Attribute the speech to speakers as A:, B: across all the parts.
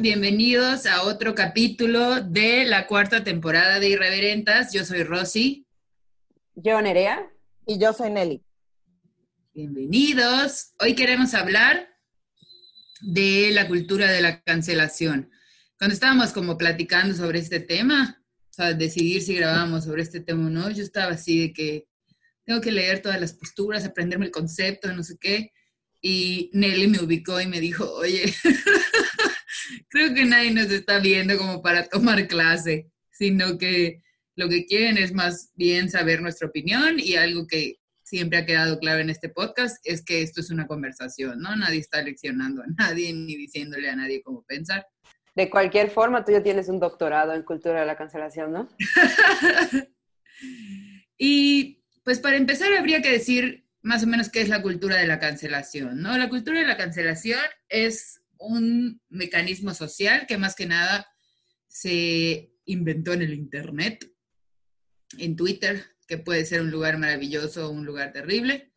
A: bienvenidos a otro capítulo de la cuarta temporada de Irreverentas. Yo soy Rosy.
B: Yo, Nerea.
C: Y yo soy Nelly.
A: Bienvenidos. Hoy queremos hablar de la cultura de la cancelación. Cuando estábamos como platicando sobre este tema, o sea, decidir si grabábamos sobre este tema o no, yo estaba así de que tengo que leer todas las posturas, aprenderme el concepto, no sé qué. Y Nelly me ubicó y me dijo, oye, creo que nadie nos está viendo como para tomar clase, sino que lo que quieren es más bien saber nuestra opinión y algo que siempre ha quedado claro en este podcast es que esto es una conversación, ¿no? Nadie está leccionando a nadie ni diciéndole a nadie cómo pensar.
B: De cualquier forma, tú ya tienes un doctorado en cultura de la cancelación, ¿no?
A: y pues para empezar habría que decir más o menos qué es la cultura de la cancelación, ¿no? La cultura de la cancelación es un mecanismo social que más que nada se inventó en el Internet, en Twitter, que puede ser un lugar maravilloso o un lugar terrible,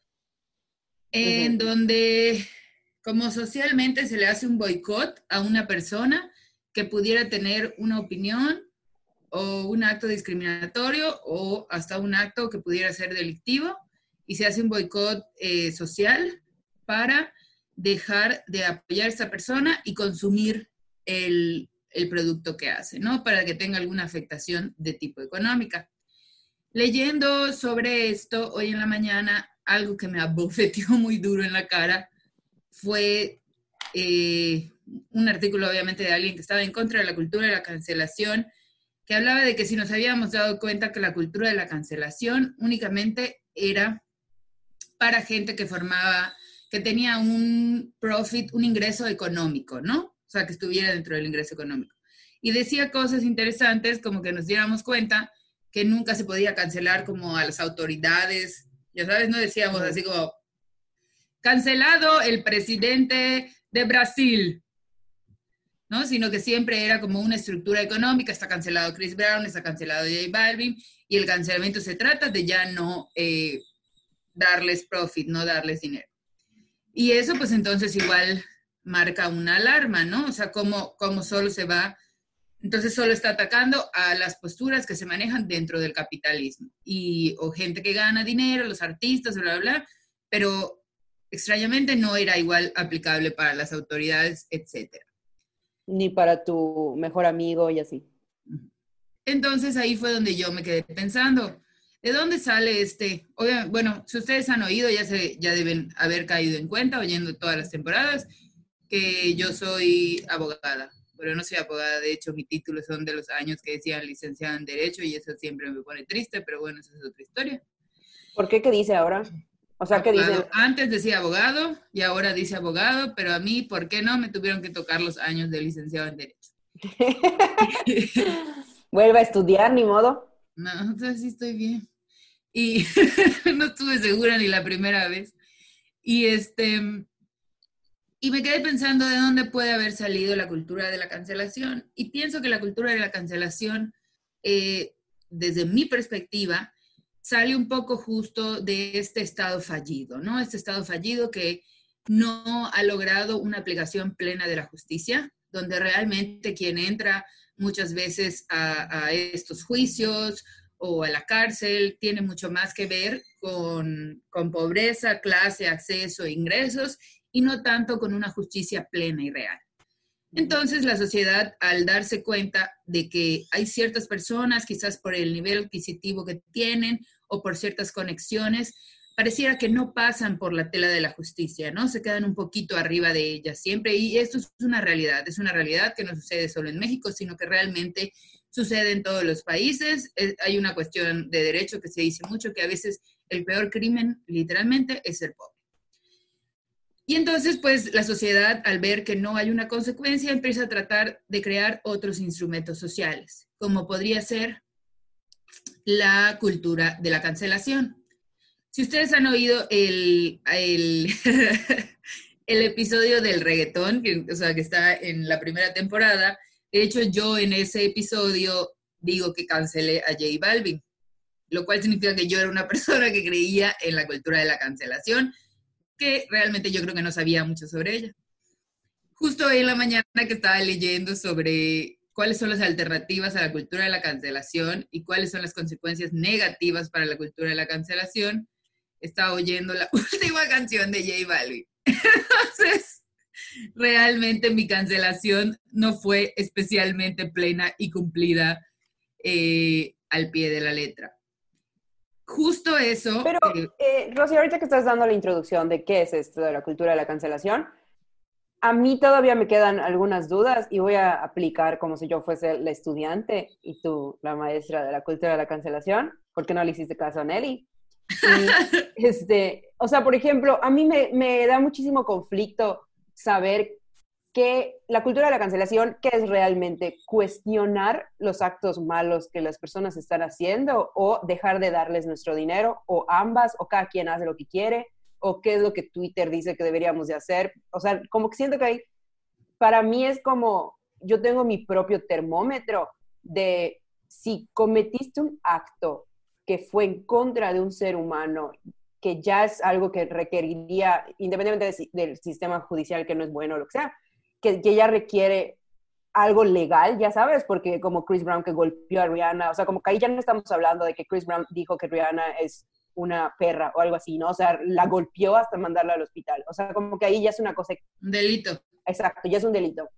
A: en donde como socialmente se le hace un boicot a una persona que pudiera tener una opinión o un acto discriminatorio o hasta un acto que pudiera ser delictivo y se hace un boicot eh, social para dejar de apoyar a esta persona y consumir el, producto que hace, ¿no? Para que tenga alguna afectación de tipo económica. Leyendo sobre esto hoy en la mañana, algo que me abofeteó muy duro en la cara fue eh, un artículo obviamente de alguien que estaba en contra de la cultura de la cancelación, que hablaba de que si nos habíamos dado cuenta que la cultura de la cancelación únicamente era para gente que formaba que tenía un profit, un ingreso económico, ¿no? O sea, que estuviera dentro del ingreso económico. Y decía cosas interesantes como que nos diéramos cuenta que nunca se podía cancelar como a las autoridades. Ya sabes, no decíamos así como, cancelado el presidente de Brasil, ¿no? Sino que siempre era como una estructura económica, está cancelado Chris Brown, está cancelado J Balvin, y el cancelamiento se trata de ya no eh, darles profit, no darles dinero. Y eso pues entonces igual marca una alarma, ¿no? O sea, cómo, cómo solo se va, entonces solo está atacando a las posturas que se manejan dentro del capitalismo. Y, o gente que gana dinero, los artistas, bla, bla, bla, pero extrañamente no era igual aplicable para las autoridades, etcétera.
B: Ni para tu mejor amigo y así.
A: Entonces ahí fue donde yo me quedé pensando, ¿De dónde sale este? bueno, si ustedes han oído, ya, se, ya deben haber caído en cuenta, oyendo todas las temporadas, que yo soy abogada, pero no soy abogada, de hecho mi título son de los años que decían licenciada en Derecho y eso siempre me pone triste, pero bueno, esa es otra historia.
B: ¿Por qué? ¿Qué dice ahora? O sea, ¿qué dice?
A: Antes decía abogado y ahora dice abogado, pero a mí, ¿por qué no? Me tuvieron que tocar los años de licenciado en Derecho.
B: Vuelva a estudiar, ni modo.
A: No, entonces sí estoy bien y no estuve segura ni la primera vez. Y este y me quedé pensando de dónde puede haber salido la cultura de la cancelación. Y pienso que la cultura de la cancelación, eh, desde mi perspectiva, sale un poco justo de este estado fallido, ¿no? Este estado fallido que no ha logrado una aplicación plena de la justicia, donde realmente quien entra muchas veces a, a estos juicios o a la cárcel tiene mucho más que ver con, pobreza, clase, acceso, ingresos y no tanto con una justicia plena y real. Entonces la sociedad, al darse cuenta de que hay ciertas personas, quizás por el nivel adquisitivo que tienen o por ciertas conexiones, pareciera que no pasan por la tela de la justicia, ¿no? Se quedan un poquito arriba de ella siempre. Y esto es una realidad, es una realidad que no sucede solo en México, sino que realmente sucede en todos los países. hay una cuestión de derecho que se dice mucho, que a veces el peor crimen, literalmente, es ser pobre. Y entonces, pues, la sociedad, al ver que no hay una consecuencia, empieza a tratar de crear otros instrumentos sociales, como podría ser la cultura de la cancelación. Si ustedes han oído el, el, episodio del reggaetón, que está en la primera temporada, de hecho, yo en ese episodio digo que cancelé a J Balvin, lo cual significa que yo era una persona que creía en la cultura de la cancelación, que realmente yo creo que no sabía mucho sobre ella. justo hoy en la mañana que estaba leyendo sobre cuáles son las alternativas a la cultura de la cancelación y cuáles son las consecuencias negativas para la cultura de la cancelación, estaba oyendo la última canción de J Balvin. Entonces, realmente mi cancelación no fue especialmente plena y cumplida eh, al pie de la letra. Justo eso.
B: Pero, eh, eh, Rosy, ahorita que estás dando la introducción de qué es esto de la cultura de la cancelación, a mí todavía me quedan algunas dudas y voy a aplicar como si yo fuese la estudiante y tú la maestra de la cultura de la cancelación, porque no le hiciste caso a Nelly. este, o sea, por ejemplo, a mí me, me da muchísimo conflicto saber que la cultura de la cancelación, ¿qué es realmente? Cuestionar los actos malos que las personas están haciendo o dejar de darles nuestro dinero o ambas o cada quien hace lo que quiere o qué es lo que Twitter dice que deberíamos de hacer. O sea, como que siento que hay, para mí es como, yo tengo mi propio termómetro de si cometiste un acto que fue en contra de un ser humano, que ya es algo que requeriría, independientemente del sistema judicial que no es bueno o lo que sea, que, que ya requiere algo legal, ya sabes, porque como Chris Brown que golpeó a Rihanna, o sea, como que ahí ya no estamos hablando de que Chris Brown dijo que Rihanna es una perra o algo así, ¿no? O sea, la golpeó hasta mandarla al hospital. O sea, como que ahí ya es una cosa...
A: Un delito.
B: Exacto, ya es un delito.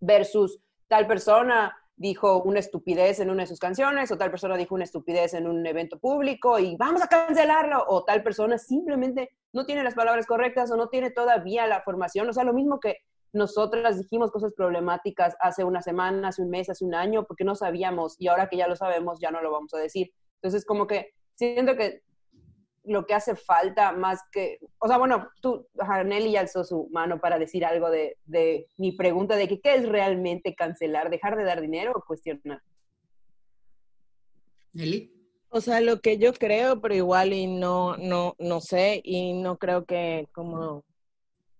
B: Versus tal persona dijo una estupidez en una de sus canciones o tal persona dijo una estupidez en un evento público y vamos a cancelarlo o tal persona simplemente no tiene las palabras correctas o no tiene todavía la formación. O sea, lo mismo que nosotras dijimos cosas problemáticas hace una semana, hace un mes, hace un año, porque no sabíamos y ahora que ya lo sabemos ya no lo vamos a decir. Entonces, como que siento que lo que hace falta más que, o sea, bueno, tú, Nelly alzó su mano para decir algo de, de mi pregunta de que qué es realmente cancelar, dejar de dar dinero o cuestionar.
A: Nelly.
C: O sea, lo que yo creo, pero igual y no, no, no sé, y no creo que como,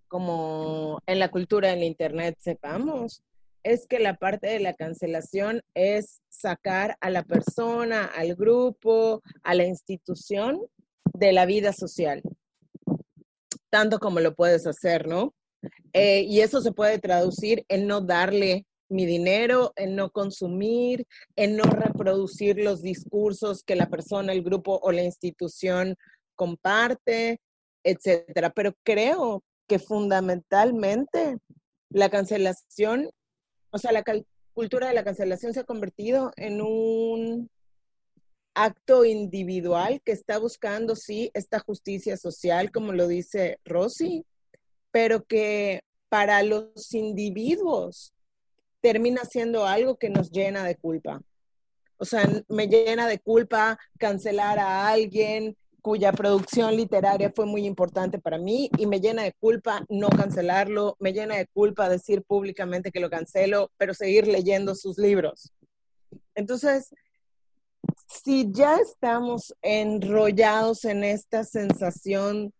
C: como en la cultura del internet sepamos, es que la parte de la cancelación es sacar a la persona, al grupo, a la institución de la vida social, tanto como lo puedes hacer, ¿no? Eh, y eso se puede traducir en no darle mi dinero, en no consumir, en no reproducir los discursos que la persona, el grupo o la institución comparte, etcétera. Pero creo que fundamentalmente la cancelación, o sea, la cultura de la cancelación se ha convertido en un acto individual que está buscando, sí, esta justicia social, como lo dice Rosy, pero que para los individuos termina siendo algo que nos llena de culpa. O sea, me llena de culpa cancelar a alguien cuya producción literaria fue muy importante para mí y me llena de culpa no cancelarlo, me llena de culpa decir públicamente que lo cancelo, pero seguir leyendo sus libros. Entonces, si ya estamos enrollados en esta sensación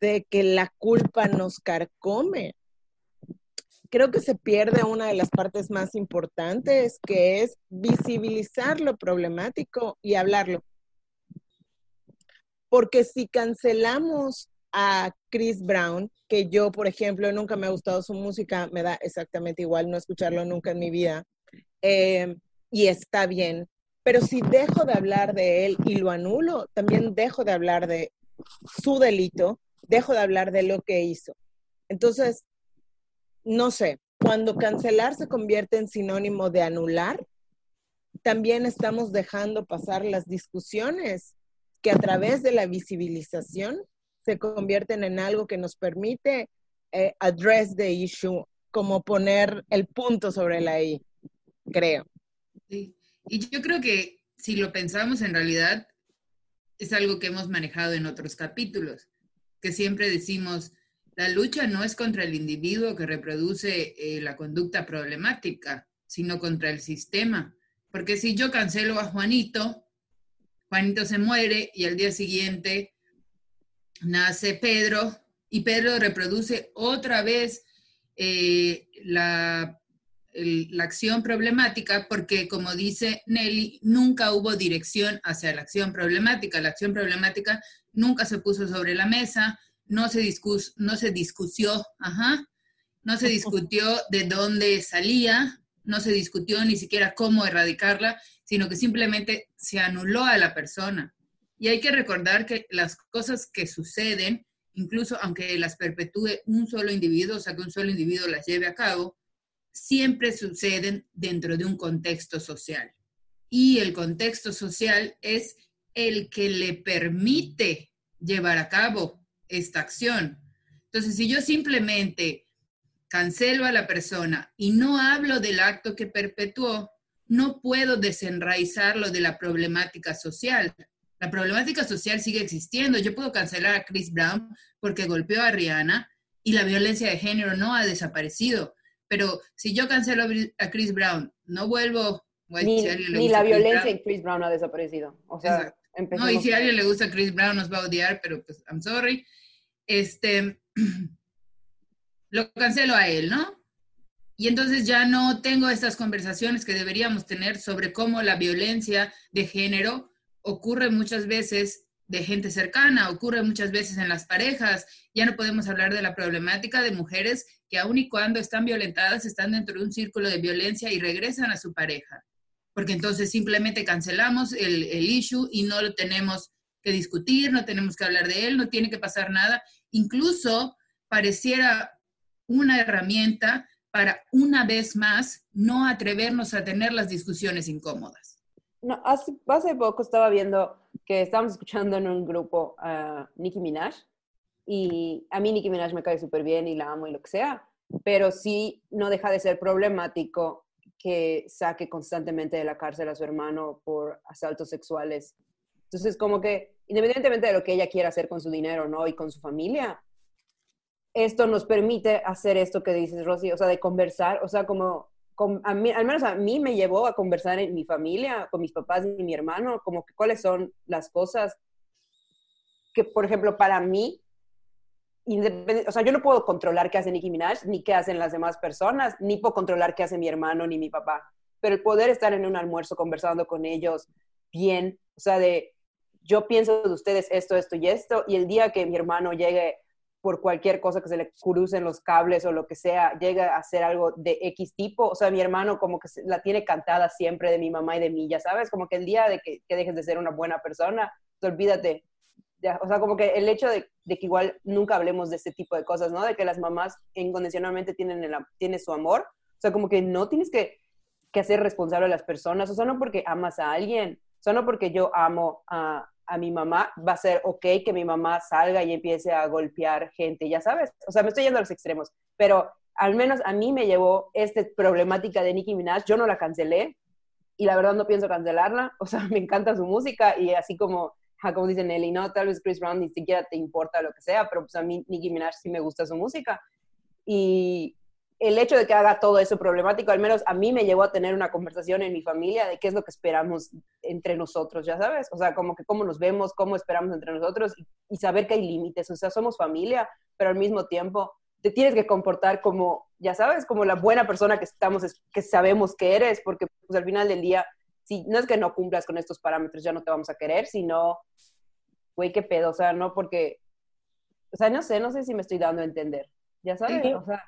C: de que la culpa nos carcome, creo que se pierde una de las partes más importantes, que es visibilizar lo problemático y hablarlo. Porque si cancelamos a Chris Brown, que yo, por ejemplo, nunca me ha gustado su música, me da exactamente igual no escucharlo nunca en mi vida, eh, y está bien, pero si dejo de hablar de él y lo anulo, también dejo de hablar de su delito, dejo de hablar de lo que hizo. Entonces, no sé, cuando cancelar se convierte en sinónimo de anular, también estamos dejando pasar las discusiones que a través de la visibilización se convierten en algo que nos permite eh, address the issue, como poner el punto sobre la I, creo.
A: Sí. Y yo creo que si lo pensamos en realidad, es algo que hemos manejado en otros capítulos, que siempre decimos, la lucha no es contra el individuo que reproduce eh, la conducta problemática, sino contra el sistema. Porque si yo cancelo a Juanito, Juanito se muere y al día siguiente nace Pedro y Pedro reproduce otra vez eh, la la acción problemática porque, como dice Nelly, nunca hubo dirección hacia la acción problemática. La acción problemática nunca se puso sobre la mesa, no se, discus no se discusió, ajá, no se discutió de dónde salía, no se discutió ni siquiera cómo erradicarla, sino que simplemente se anuló a la persona. Y hay que recordar que las cosas que suceden, incluso aunque las perpetúe un solo individuo, o sea, que un solo individuo las lleve a cabo, siempre suceden dentro de un contexto social. Y el contexto social es el que le permite llevar a cabo esta acción. Entonces, si yo simplemente cancelo a la persona y no hablo del acto que perpetuó, no puedo desenraizarlo de la problemática social. La problemática social sigue existiendo. Yo puedo cancelar a Chris Brown porque golpeó a Rihanna y la violencia de género no ha desaparecido. Pero si yo cancelo a Chris Brown, no vuelvo...
B: Ni, ni la violencia en Chris Brown ha desaparecido. O sea,
A: no, y si a alguien le gusta Chris Brown nos va a odiar, pero pues, I'm sorry. Este, lo cancelo a él, ¿no? Y entonces ya no tengo estas conversaciones que deberíamos tener sobre cómo la violencia de género ocurre muchas veces de gente cercana, ocurre muchas veces en las parejas. Ya no podemos hablar de la problemática de mujeres que aun y cuando están violentadas están dentro de un círculo de violencia y regresan a su pareja. Porque entonces simplemente cancelamos el, el issue y no lo tenemos que discutir, no tenemos que hablar de él, no tiene que pasar nada. Incluso pareciera una herramienta para una vez más no atrevernos a tener las discusiones incómodas.
B: No, hace, hace poco estaba viendo que estábamos escuchando en un grupo a Nicki Minaj y a mí Nicki Minaj me cae súper bien y la amo y lo que sea, pero sí no deja de ser problemático que saque constantemente de la cárcel a su hermano por asaltos sexuales. Entonces, como que independientemente de lo que ella quiera hacer con su dinero, ¿no? Y con su familia, esto nos permite hacer esto que dices, Rosy, o sea, de conversar, o sea, como, al menos a mí me llevó a conversar en mi familia, con mis papás y mi hermano, como que cuáles son las cosas que, por ejemplo, para mí, o sea, yo no puedo controlar qué hace Nicki Minaj, ni qué hacen las demás personas, ni puedo controlar qué hace mi hermano ni mi papá, pero el poder estar en un almuerzo conversando con ellos bien, o sea, de yo pienso de ustedes esto, esto y esto, y el día que mi hermano llegue por cualquier cosa que se le crucen los cables o lo que sea, llega a hacer algo de X tipo. O sea, mi hermano como que la tiene cantada siempre de mi mamá y de mí, ya sabes, como que el día de que, dejes de ser una buena persona, te olvídate. o sea, como que el hecho de, que igual nunca hablemos de este tipo de cosas, ¿no? De que las mamás incondicionalmente tienen, el, su amor. O sea, como que no tienes que, que hacer responsable a las personas. O sea, no porque amas a alguien, o sea, no porque yo amo a, a mi mamá, va a ser ok que mi mamá salga y empiece a golpear gente, ya sabes. O sea, me estoy yendo a los extremos, pero al menos a mí me llevó esta problemática de Nicki Minaj, yo no la cancelé y la verdad no pienso cancelarla, o sea, me encanta su música y así como, como dice Nelly, no, tal vez Chris Brown ni siquiera te importa lo que sea, pero pues a mí Nicki Minaj sí me gusta su música. Y, el hecho de que haga todo eso problemático, al menos a mí me llevó a tener una conversación en mi familia de qué es lo que esperamos entre nosotros, ya sabes, o sea, como que cómo nos vemos, cómo esperamos entre nosotros y, saber que hay límites, o sea, somos familia, pero al mismo tiempo te tienes que comportar como, ya sabes, como la buena persona que estamos, que sabemos que eres, porque pues al final del día, si no es que no cumplas con estos parámetros, ya no te vamos a querer, sino, güey, qué pedo, o sea, no porque, o sea, no sé, no sé si me estoy dando a entender, ya sabes, o sea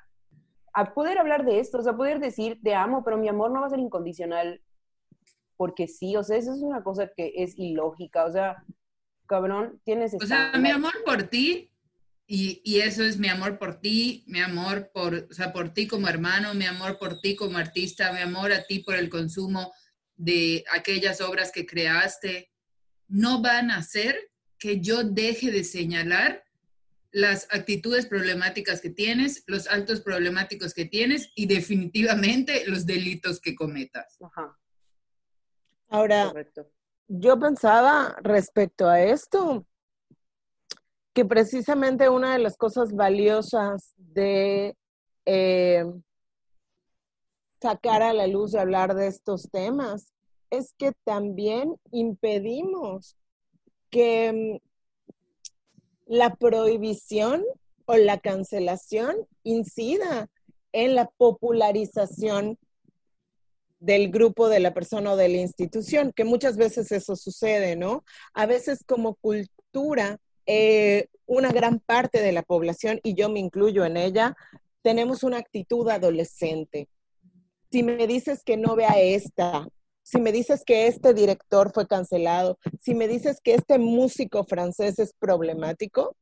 B: a poder hablar de esto, o sea, poder decir te amo, pero mi amor no va a ser incondicional porque sí, o sea, eso es una cosa que es ilógica, o sea, cabrón, tienes...
A: O sea, mi amor por ti, y, y, eso es mi amor por ti, mi amor por, o sea, por ti como hermano, mi amor por ti como artista, mi amor a ti por el consumo de aquellas obras que creaste, no van a hacer que yo deje de señalar las actitudes problemáticas que tienes, los actos problemáticos que tienes y definitivamente los delitos que cometas.
C: Ahora, yo pensaba respecto a esto, que precisamente una de las cosas valiosas de eh, sacar a la luz y hablar de estos temas es que también impedimos que la prohibición o la cancelación incida en la popularización del grupo de la persona o de la institución, que muchas veces eso sucede, ¿no? A veces como cultura, eh, una gran parte de la población, y yo me incluyo en ella, tenemos una actitud adolescente. Si me dices que no vea esta, si me dices que este director fue cancelado, si me dices que este músico francés es problemático,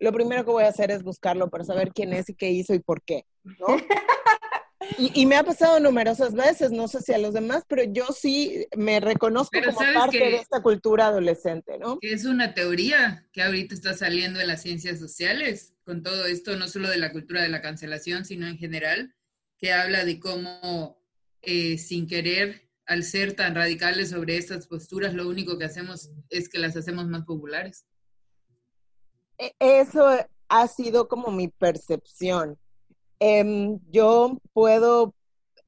C: lo primero que voy a hacer es buscarlo para saber quién es y qué hizo y por qué, ¿no? Y, me ha pasado numerosas veces, no sé si a los demás, pero yo sí me reconozco como parte de esta cultura adolescente, ¿no?
A: Es una teoría que ahorita está saliendo en las ciencias sociales, con todo esto, no solo de la cultura de la cancelación, sino en general, que habla de cómo eh, sin querer, al ser tan radicales sobre estas posturas, lo único que hacemos es que las hacemos más populares.
C: E, eso ha sido como mi percepción Em, yo puedo,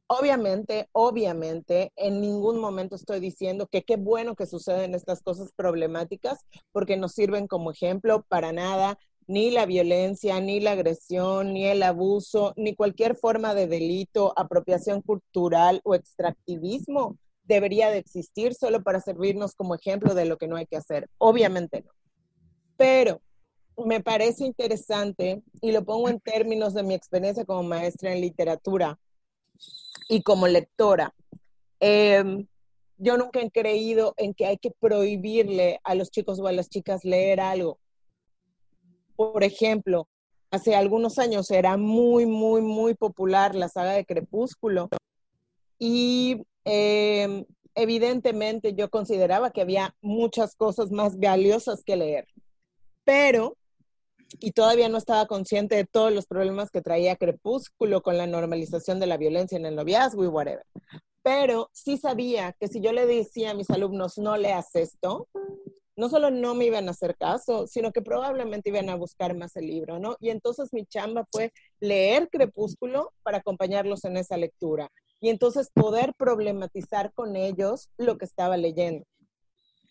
C: obviamente, obviamente, en ningún momento estoy diciendo que qué bueno que suceden estas cosas problemáticas porque nos sirven como ejemplo para nada, ni la violencia, ni la agresión, ni el abuso, ni cualquier forma de delito, apropiación cultural o extractivismo debería de existir solo para servirnos como ejemplo de lo que no hay que hacer. Obviamente no. Pero me parece interesante y lo pongo en términos de mi experiencia como maestra en literatura y como lectora. Em, yo nunca he creído en que hay que prohibirle a los chicos o a las chicas leer algo. Por ejemplo, hace algunos años era muy, muy, muy popular la saga de Crepúsculo y em, evidentemente yo consideraba que había muchas cosas más valiosas que leer. Pero y todavía no estaba consciente de todos los problemas que traía Crepúsculo con la normalización de la violencia en el noviazgo y whatever. Pero sí sabía que si yo le decía a mis alumnos, no leas esto, no solo no me iban a hacer caso, sino que probablemente iban a buscar más el libro, ¿no? Y entonces mi chamba fue leer Crepúsculo para acompañarlos en esa lectura y entonces poder problematizar con ellos lo que estaba leyendo.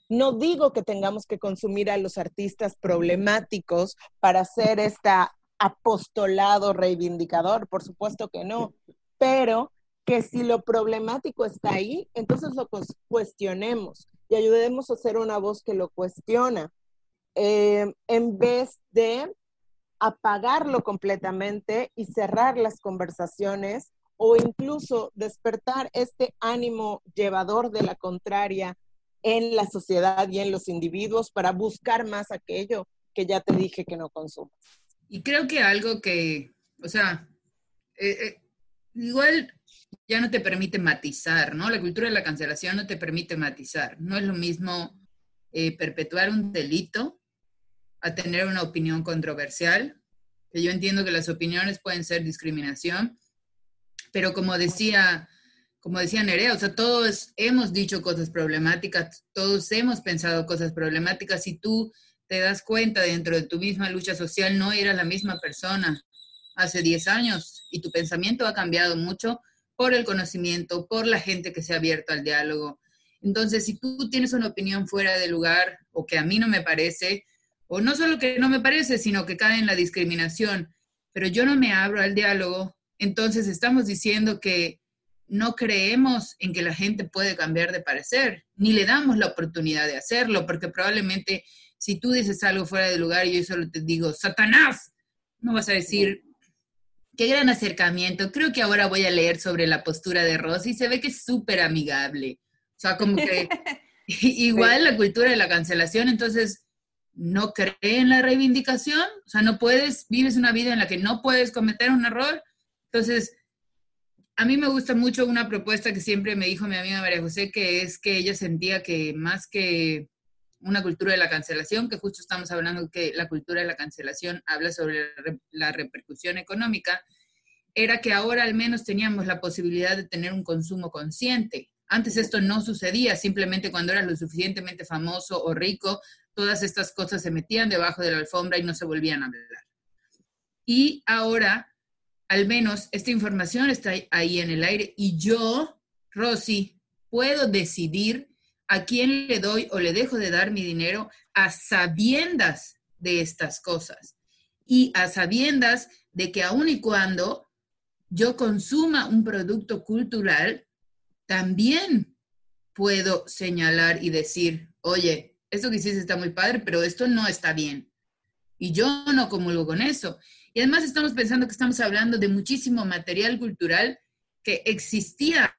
C: No digo que tengamos que consumir a los artistas problemáticos para hacer este apostolado reivindicador, por supuesto que no, pero que si lo problemático está ahí, entonces lo cuestionemos y ayudemos a ser una voz que lo cuestiona, eh, en vez de apagarlo completamente y cerrar las conversaciones o incluso despertar este ánimo llevador de la contraria en la sociedad y en los individuos para buscar más aquello que ya te dije que no consumas.
A: Y creo que algo que, o sea, eh, eh, igual ya no te permite matizar, ¿no? La cultura de la cancelación no te permite matizar. No es lo mismo eh, perpetuar un delito a tener una opinión controversial, yo entiendo que las opiniones pueden ser discriminación, pero como decía como decía Nerea, o sea, todos hemos dicho cosas problemáticas, todos hemos pensado cosas problemáticas y tú te das cuenta dentro de tu misma lucha social, no eras la misma persona hace 10 años y tu pensamiento ha cambiado mucho por el conocimiento, por la gente que se ha abierto al diálogo. Entonces, si tú tienes una opinión fuera de lugar o que a mí no me parece, o no solo que no me parece, sino que cae en la discriminación, pero yo no me abro al diálogo, entonces estamos diciendo que no creemos en que la gente puede cambiar de parecer, ni le damos la oportunidad de hacerlo, porque probablemente si tú dices algo fuera de lugar y yo solo te digo, Satanás, no vas a decir, qué gran acercamiento, creo que ahora voy a leer sobre la postura de Rosy, se ve que es súper amigable. O sea, como que igual la cultura de la cancelación, entonces no cree en la reivindicación, o sea, no puedes, vives una vida en la que no puedes cometer un error, entonces a mí me gusta mucho una propuesta que siempre me dijo mi amiga María José, que es que ella sentía que más que una cultura de la cancelación, que justo estamos hablando que la cultura de la cancelación habla sobre la repercusión económica, era que ahora al menos teníamos la posibilidad de tener un consumo consciente. Antes esto no sucedía, simplemente cuando eras lo suficientemente famoso o rico, todas estas cosas se metían debajo de la alfombra y no se volvían a hablar. Y ahora al menos esta información está ahí en el aire y yo, Rosy, puedo decidir a quién le doy o le dejo de dar mi dinero a sabiendas de estas cosas y a sabiendas de que aun y cuando yo consuma un producto cultural, también puedo señalar y decir, oye, esto que hiciste está muy padre, pero esto no está bien. Y yo no comulgo con eso. Y además estamos pensando que estamos hablando de muchísimo material cultural que existía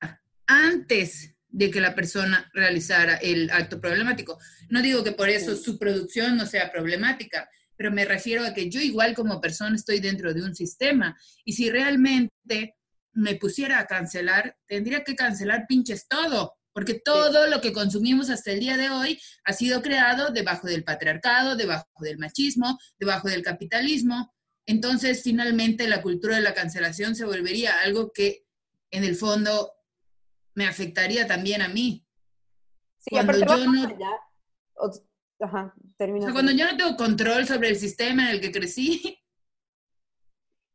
A: antes de que la persona realizara el acto problemático. No digo que por eso su producción no sea problemática, pero me refiero a que yo igual como persona estoy dentro de un sistema y si realmente me pusiera a cancelar, tendría que cancelar pinches todo, porque todo lo que consumimos hasta el día de hoy ha sido creado debajo del patriarcado, debajo del machismo, debajo del capitalismo. Entonces, finalmente, la cultura de la cancelación se volvería algo que, en el fondo, me afectaría también a mí.
B: Sí, cuando yo no... Ajá,
A: termina. cuando yo no tengo control sobre el sistema en el que crecí.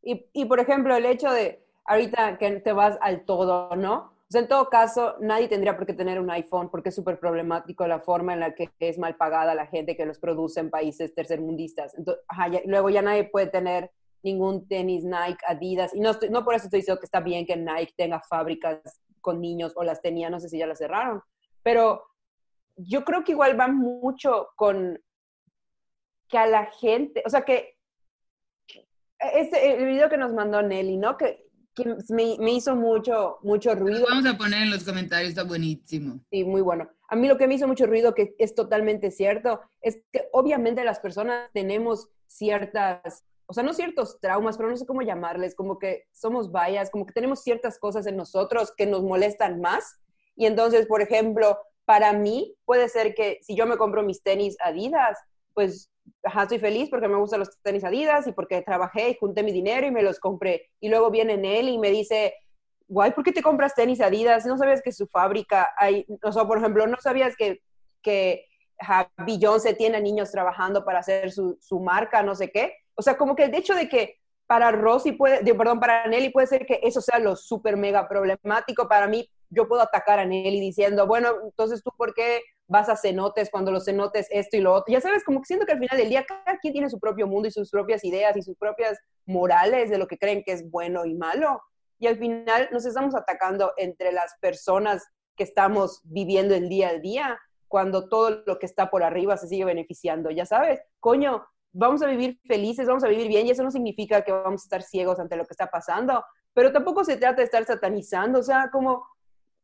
B: Y, y, por ejemplo, el hecho de ahorita que te vas al todo, ¿no? O sea, en todo caso, nadie tendría por qué tener un iPhone porque es súper problemático la forma en la que es mal pagada la gente que los produce en países tercermundistas. Entonces, ajá, luego ya nadie puede tener ningún tenis Nike, Adidas. Y no, no por eso estoy diciendo que está bien que Nike tenga fábricas con niños o las tenía, no sé si ya las cerraron. Pero yo creo que igual va mucho con que a la gente, o sea que este, el video que nos mandó Nelly, ¿no? Que, que me, me, hizo mucho, mucho ruido.
A: vamos a poner en los comentarios, está buenísimo.
B: Sí, muy bueno. A mí lo que me hizo mucho ruido, que es totalmente cierto, es que obviamente las personas tenemos ciertas, o sea, no ciertos traumas, pero no sé cómo llamarles, como que somos vallas, como que tenemos ciertas cosas en nosotros que nos molestan más. Y entonces, por ejemplo, para mí puede ser que si yo me compro mis tenis Adidas, pues ajá, estoy feliz porque me gustan los tenis Adidas y porque trabajé y junté mi dinero y me los compré. Y luego viene él y me dice, guay, ¿por qué te compras tenis Adidas? No sabías que su fábrica hay, o sea, por ejemplo, no sabías que, que Beyoncé tiene niños trabajando para hacer su, su, marca, no sé qué. O sea, como que el hecho de que para Rosy puede, de, perdón, para Nelly puede ser que eso sea lo súper mega problemático. Para mí, yo puedo atacar a Nelly diciendo, bueno, entonces tú, ¿por qué vas a cenotes cuando los cenotes esto y lo otro? Ya sabes, como que siento que al final del día cada quien tiene su propio mundo y sus propias ideas y sus propias morales de lo que creen que es bueno y malo. Y al final nos estamos atacando entre las personas que estamos viviendo el día a día, cuando todo lo que está por arriba se sigue beneficiando. Ya sabes, coño, vamos a vivir felices, vamos a vivir bien, y eso no significa que vamos a estar ciegos ante lo que está pasando, pero tampoco se trata de estar satanizando, o sea, como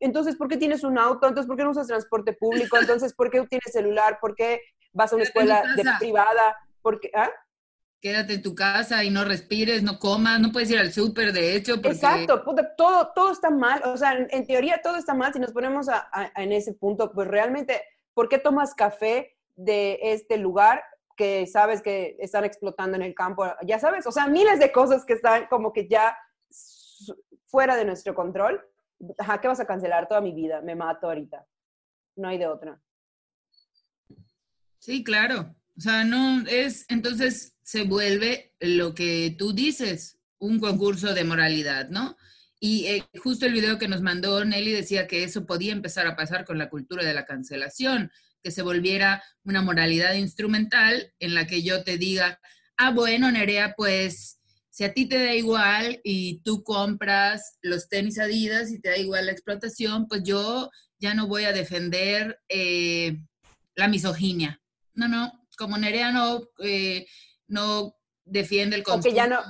B: entonces, ¿por qué tienes un auto? Entonces, ¿por qué no usas transporte público? Entonces, ¿por qué tienes celular? ¿Por qué vas a una escuela privada? ¿Por qué? ¿Ah?
A: Quédate en tu casa y no respires, no comas, no puedes ir al súper, de hecho. Porque...
B: Exacto, todo, todo está mal. O sea, en, teoría todo está mal. Si nos ponemos en ese punto, pues realmente, ¿por qué tomas café de este lugar sabes que están explotando en el campo? Ya sabes, o sea, miles de cosas que están como que ya fuera de nuestro control ajá, ¿qué vas a cancelar toda mi vida? Me mato ahorita. No hay de otra.
A: Sí, claro. O sea, no es, entonces se vuelve lo que tú dices, un concurso de moralidad, ¿no? Y eh, justo el video que nos mandó Nelly decía que eso podía empezar a pasar con la cultura de la cancelación, que se volviera una moralidad instrumental en la que yo te diga, ah, bueno, Nerea, pues si a ti te da igual y tú compras los tenis Adidas y te da igual la explotación, pues yo ya no voy a defender eh, la misoginia. No, no, como Nerea no, eh, no defiende el
B: consumo. ya no,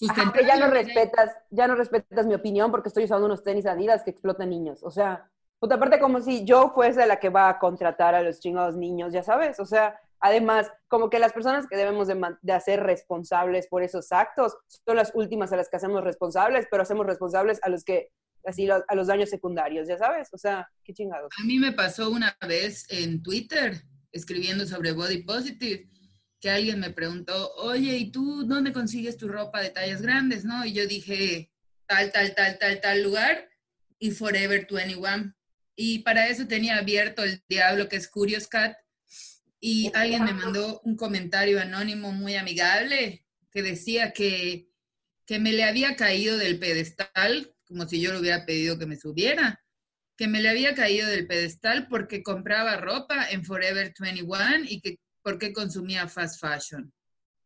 B: ya no respetas, ya no respetas mi opinión porque estoy usando unos tenis Adidas que explotan niños. O sea, puta, aparte como si yo fuese la que va a contratar a los chingados niños, ya sabes. O sea, Además, como que las personas que debemos de, hacer responsables por esos actos son las últimas a las que hacemos responsables, pero hacemos responsables a los que, así, a los daños secundarios, ya sabes, o sea, qué chingados.
A: A mí me pasó una vez en Twitter, escribiendo sobre Body Positive, que alguien me preguntó, oye, ¿y tú dónde consigues tu ropa de tallas grandes, no? Y yo dije, tal, tal, tal, tal, tal lugar, y Forever 21. Y para eso tenía abierto el diablo que es Curious Cat, y alguien me mandó un comentario anónimo muy amigable que decía que, que me le había caído del pedestal, como si yo le hubiera pedido que me subiera, que me le había caído del pedestal porque compraba ropa en Forever 21 y que porque consumía fast fashion.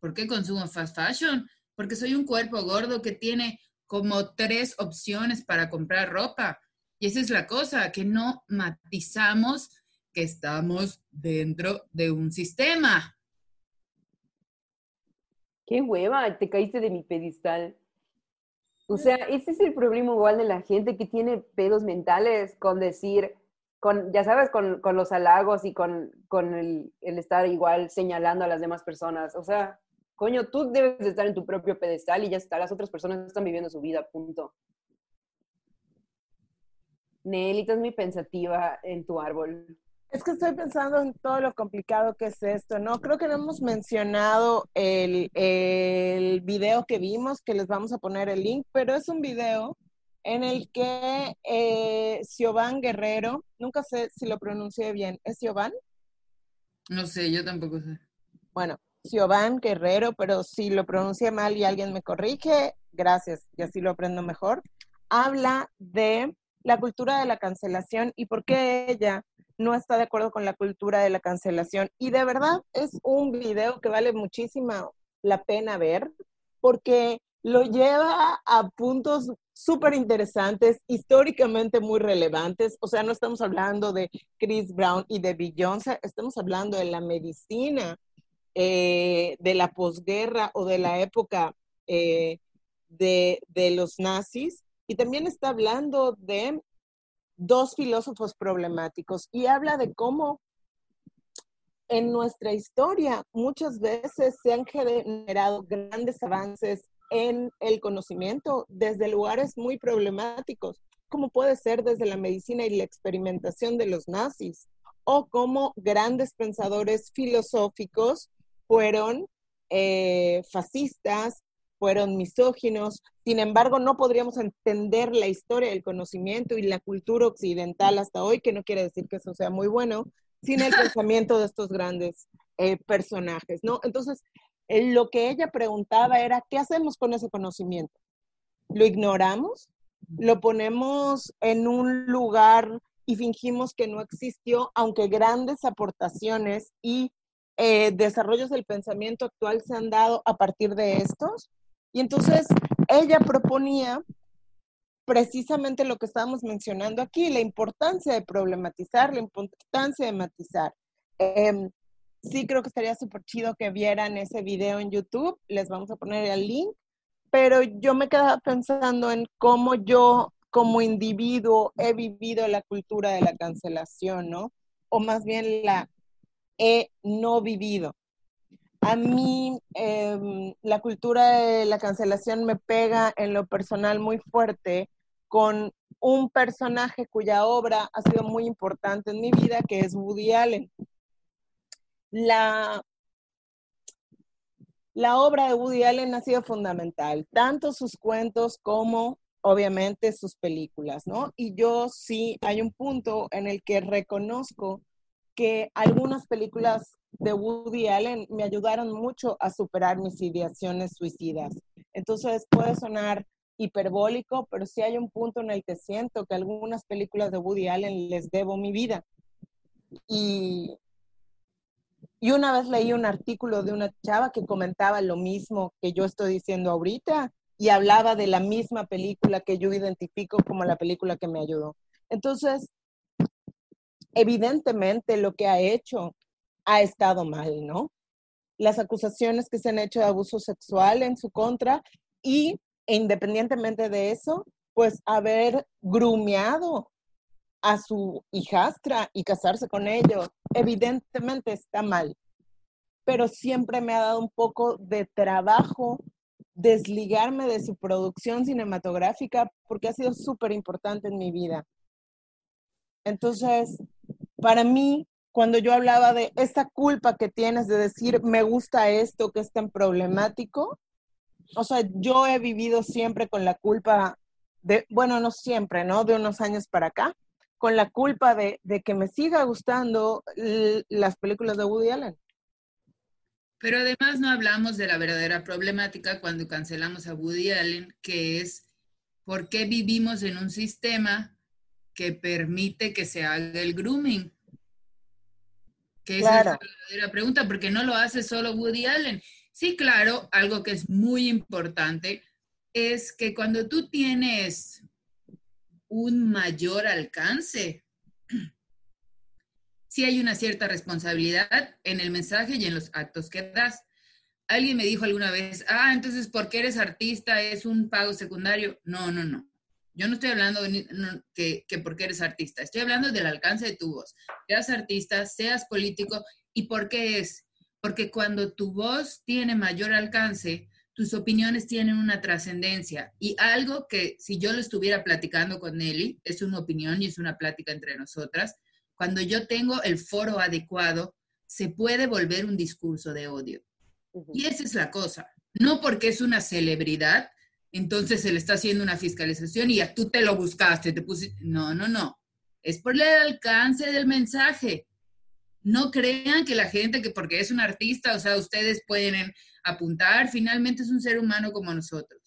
A: ¿Por qué consumo fast fashion? Porque soy un cuerpo gordo que tiene como tres opciones para comprar ropa. Y esa es la cosa, que no matizamos que estamos dentro de un sistema.
B: Qué hueva, te caíste de mi pedestal. O sea, ese es el problema igual de la gente que tiene pedos mentales con decir, con, ya sabes, con, con los halagos y con, con el, el, estar igual señalando a las demás personas. O sea, coño, tú debes de estar en tu propio pedestal y ya está, las otras personas están viviendo su vida, punto. Nelita es muy pensativa en tu árbol.
C: Es que estoy pensando en todo lo complicado que es esto, ¿no? Creo que no hemos mencionado el, el video que vimos, que les vamos a poner el link, pero es un video en el que eh, Siobhan Guerrero, nunca sé si lo pronuncié bien, ¿es Siobhan?
A: No sé, yo tampoco sé.
C: Bueno, Siobhan Guerrero, pero si lo pronuncié mal y alguien me corrige, gracias, y así lo aprendo mejor. Habla de la cultura de la cancelación y por qué ella no está de acuerdo con la cultura de la cancelación. Y de verdad es un video que vale muchísima la pena ver porque lo lleva a puntos súper interesantes, históricamente muy relevantes. O sea, no estamos hablando de Chris Brown y de Beyoncé, estamos hablando de la medicina, eh, de la posguerra o de la época eh, de, de los nazis. Y también está hablando de dos filósofos problemáticos y habla de cómo en nuestra historia muchas veces se han generado grandes avances en el conocimiento desde lugares muy problemáticos, como puede ser desde la medicina y la experimentación de los nazis, o como grandes pensadores filosóficos fueron eh, fascistas, fueron misóginos. Sin embargo, no podríamos entender la historia del conocimiento y la cultura occidental hasta hoy, que no quiere decir que eso sea muy bueno, sin el pensamiento de estos grandes eh, personajes, ¿no? Entonces, eh, lo que ella preguntaba era, ¿qué hacemos con ese conocimiento? ¿Lo ignoramos? ¿Lo ponemos en un lugar y fingimos que no existió, aunque grandes aportaciones y eh, desarrollos del pensamiento actual se han dado a partir de estos? Y entonces ella proponía precisamente lo que estábamos mencionando aquí, la importancia de problematizar, la importancia de matizar. Em, sí creo que estaría súper chido que vieran ese video en YouTube, les vamos a poner el link, pero yo me quedaba pensando en cómo yo como individuo he vivido la cultura de la cancelación, ¿no? O más bien la he no vivido. A mí em, la cultura de la cancelación me pega en lo personal muy fuerte con un personaje cuya obra ha sido muy importante en mi vida, que es Woody Allen. La, la obra de Woody Allen ha sido fundamental, tanto sus cuentos como obviamente sus películas, ¿no? Y yo sí hay un punto en el que reconozco que algunas películas de Woody Allen me ayudaron mucho a superar mis ideaciones suicidas. Entonces puede sonar hiperbólico, pero sí hay un punto en el que siento que algunas películas de Woody Allen les debo mi vida. Y, y una vez leí un artículo de una chava que comentaba lo mismo que yo estoy diciendo ahorita y hablaba de la misma película que yo identifico como la película que me ayudó. Entonces, evidentemente lo que ha hecho ha estado mal, ¿no? Las acusaciones que se han hecho de abuso sexual en su contra y independientemente de eso, pues haber grumeado a su hijastra y casarse con ellos, evidentemente está mal. Pero siempre me ha dado un poco de trabajo desligarme de su producción cinematográfica porque ha sido súper importante en mi vida. Entonces, para mí, cuando yo hablaba de esa culpa que tienes de decir, me gusta esto que es tan problemático, o sea, yo he vivido siempre con la culpa de, bueno, no siempre, ¿no? De unos años para acá, con la culpa de, de que me siga gustando las películas de Woody Allen.
A: Pero además no hablamos de la verdadera problemática cuando cancelamos a Woody Allen, que es por qué vivimos en un sistema que permite que se haga el grooming. Que esa es la verdadera pregunta, porque no lo hace solo Woody Allen. Sí, claro, algo que es muy importante es que cuando tú tienes un mayor alcance, sí hay una cierta responsabilidad en el mensaje y en los actos que das. alguien me dijo alguna vez, ah, entonces porque eres artista es un pago secundario. No, no, no. Yo no estoy hablando de que, que porque eres artista, estoy hablando del alcance de tu voz. Seas artista, seas político, ¿y por qué es? Porque cuando tu voz tiene mayor alcance, tus opiniones tienen una trascendencia. Y algo que si yo lo estuviera platicando con Nelly, es una opinión y es una plática entre nosotras, cuando yo tengo el foro adecuado, se puede volver un discurso de odio. Y esa es la cosa. No porque es una celebridad, entonces se le está haciendo una fiscalización y ya tú te lo buscaste, te pusiste. No, no, no. Es por el alcance del mensaje. No crean que la gente, que porque es un artista, o sea, ustedes pueden apuntar, finalmente es un ser humano como nosotros.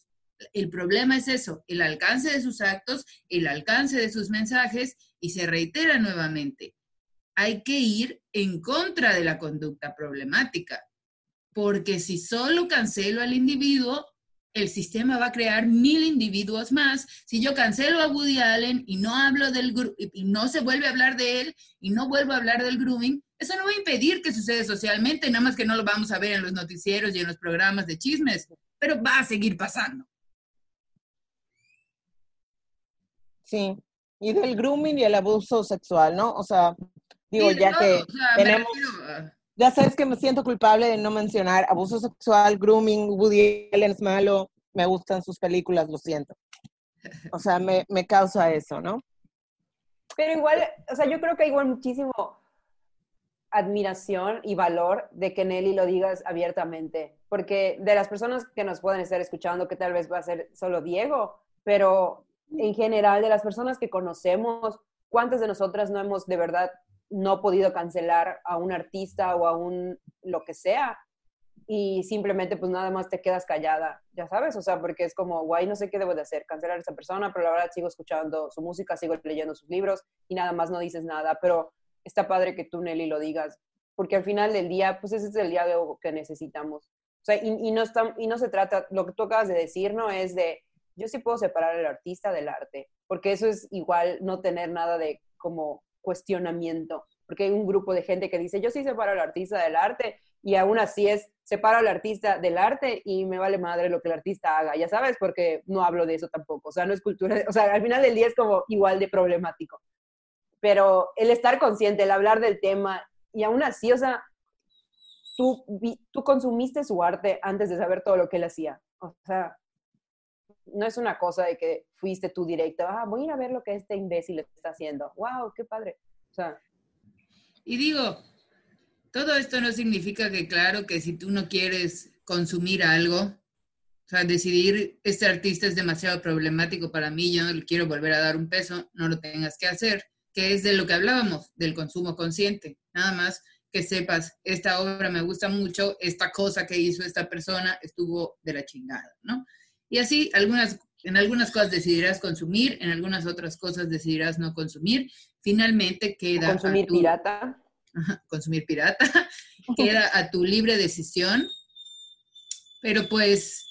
A: El problema es eso, el alcance de sus actos, el alcance de sus mensajes, y se reitera nuevamente, hay que ir en contra de la conducta problemática, porque si solo cancelo al individuo, el sistema va a crear mil individuos más. Si yo cancelo a Woody Allen y no hablo del y no se vuelve a hablar de él y no vuelvo a hablar del grooming, eso no va a impedir que suceda socialmente, nada más que no lo vamos a ver en los noticieros y en los programas de chismes, pero va a seguir pasando.
C: Sí, y del grooming y el abuso sexual, ¿no? O sea, digo, ya que tenemos ya sabes que me siento culpable de no mencionar abuso sexual, grooming, Woody Allen es malo, me gustan sus películas, lo siento. O sea, me, me causa eso, ¿no?
B: Pero igual, o sea, yo creo que igual muchísimo admiración y valor de que Nelly lo digas abiertamente, porque de las personas que nos pueden estar escuchando, que tal vez va a ser solo Diego, pero en general de las personas que conocemos, ¿cuántas de nosotras no hemos de verdad no podido cancelar a un artista o a un lo que sea y simplemente pues nada más te quedas callada, ya sabes, o sea, porque es como, guay, no sé qué debo de hacer, cancelar a esa persona, pero la verdad sigo escuchando su música, sigo leyendo sus libros y nada más no dices nada, pero está padre que tú, Nelly, lo digas, porque al final del día, pues ese es el día que necesitamos. O sea, y, no está, y no se trata, lo que tú acabas de decir, ¿no? Es de, yo sí puedo separar al artista del arte, porque eso es igual no tener nada de como cuestionamiento, porque hay un grupo de gente que dice, yo sí separo al artista del arte, y aún así es, separo al artista del arte y me vale madre lo que el artista haga, ya sabes, porque no hablo de eso tampoco, o sea, no es cultura, o sea, al final del día es como igual de problemático. Pero el estar consciente, el hablar del tema, y aún así, o sea, tú, tú consumiste su arte antes de saber todo lo que él hacía. O sea, no es una cosa de que fuiste tú directo, ah, voy a ir a ver lo que este imbécil está haciendo. ¡Wow! ¡Qué padre!
A: Y digo, todo esto no significa que, claro, que si tú no quieres consumir algo, o sea, decidir este artista es demasiado problemático para mí, yo no le quiero volver a dar un peso, no lo tengas que hacer, que es de lo que hablábamos, del consumo consciente. Nada más que sepas, esta obra me gusta mucho, esta cosa que hizo esta persona estuvo de la chingada, ¿no? Y así algunas en algunas cosas decidirás consumir, en algunas otras cosas decidirás no consumir. Finalmente queda...
B: consumir pirata.
A: consumir pirata. queda a tu libre decisión. Pero pues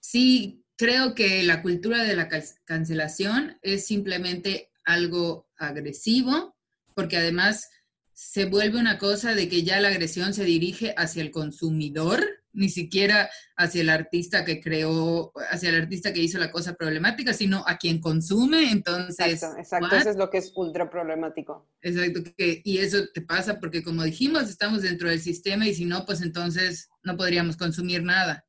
A: sí, creo que la cultura de la cancelación es simplemente algo agresivo, porque además se vuelve una cosa de que ya la agresión se dirige hacia el consumidor ni siquiera hacia el artista que creó, hacia el artista que hizo la cosa problemática, sino a quien consume, entonces...
B: Exacto, exacto. eso es lo que es ultra problemático.
A: Exacto, que, y eso te pasa porque como dijimos, estamos dentro del sistema y si no, pues entonces no podríamos consumir nada.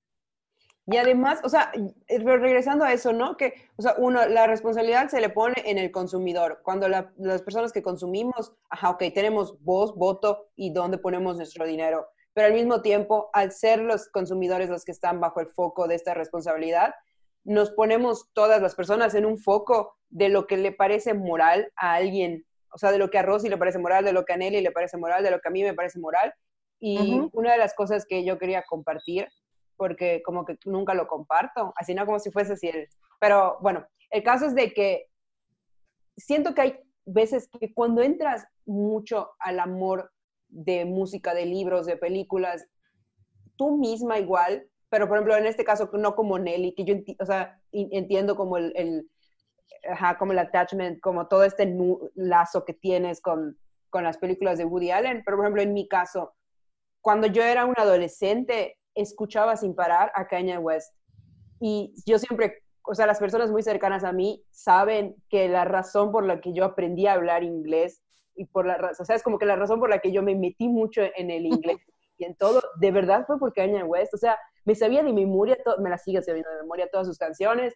B: Y además, o sea, regresando a eso, ¿no? Que, o sea, uno, la responsabilidad se le pone en el consumidor. Cuando las personas que consumimos, ajá, ok, tenemos voz, voto y dónde ponemos nuestro dinero pero al mismo tiempo, al ser los consumidores los que están bajo el foco de esta responsabilidad, nos ponemos todas las personas en un foco de lo que le parece moral a alguien, o sea, de lo que a Rosy le parece moral, de lo que a Nelly le parece moral, de lo que a mí me parece moral. Y una de las cosas que yo quería compartir, porque como que nunca lo comparto, así no como si fuese así, pero bueno, el caso es de que siento que hay veces que cuando entras mucho al amor de música, de libros, de películas, tú misma igual, pero por ejemplo en este caso no como Nelly, que yo o sea, entiendo como el, el como el attachment, como todo este lazo que tienes con, con las películas de Woody Allen, pero por ejemplo en mi caso, cuando yo era un adolescente, escuchaba sin parar a Kanye West. Y yo siempre, o sea, las personas muy cercanas a mí saben que la razón por la que yo aprendí a hablar inglés y por la razón, o sea, es como que la razón por la que yo me metí mucho en el inglés y en todo, de verdad fue por Kanye West. O sea, me sabía de memoria, me la sigue sabiendo de memoria todas sus canciones.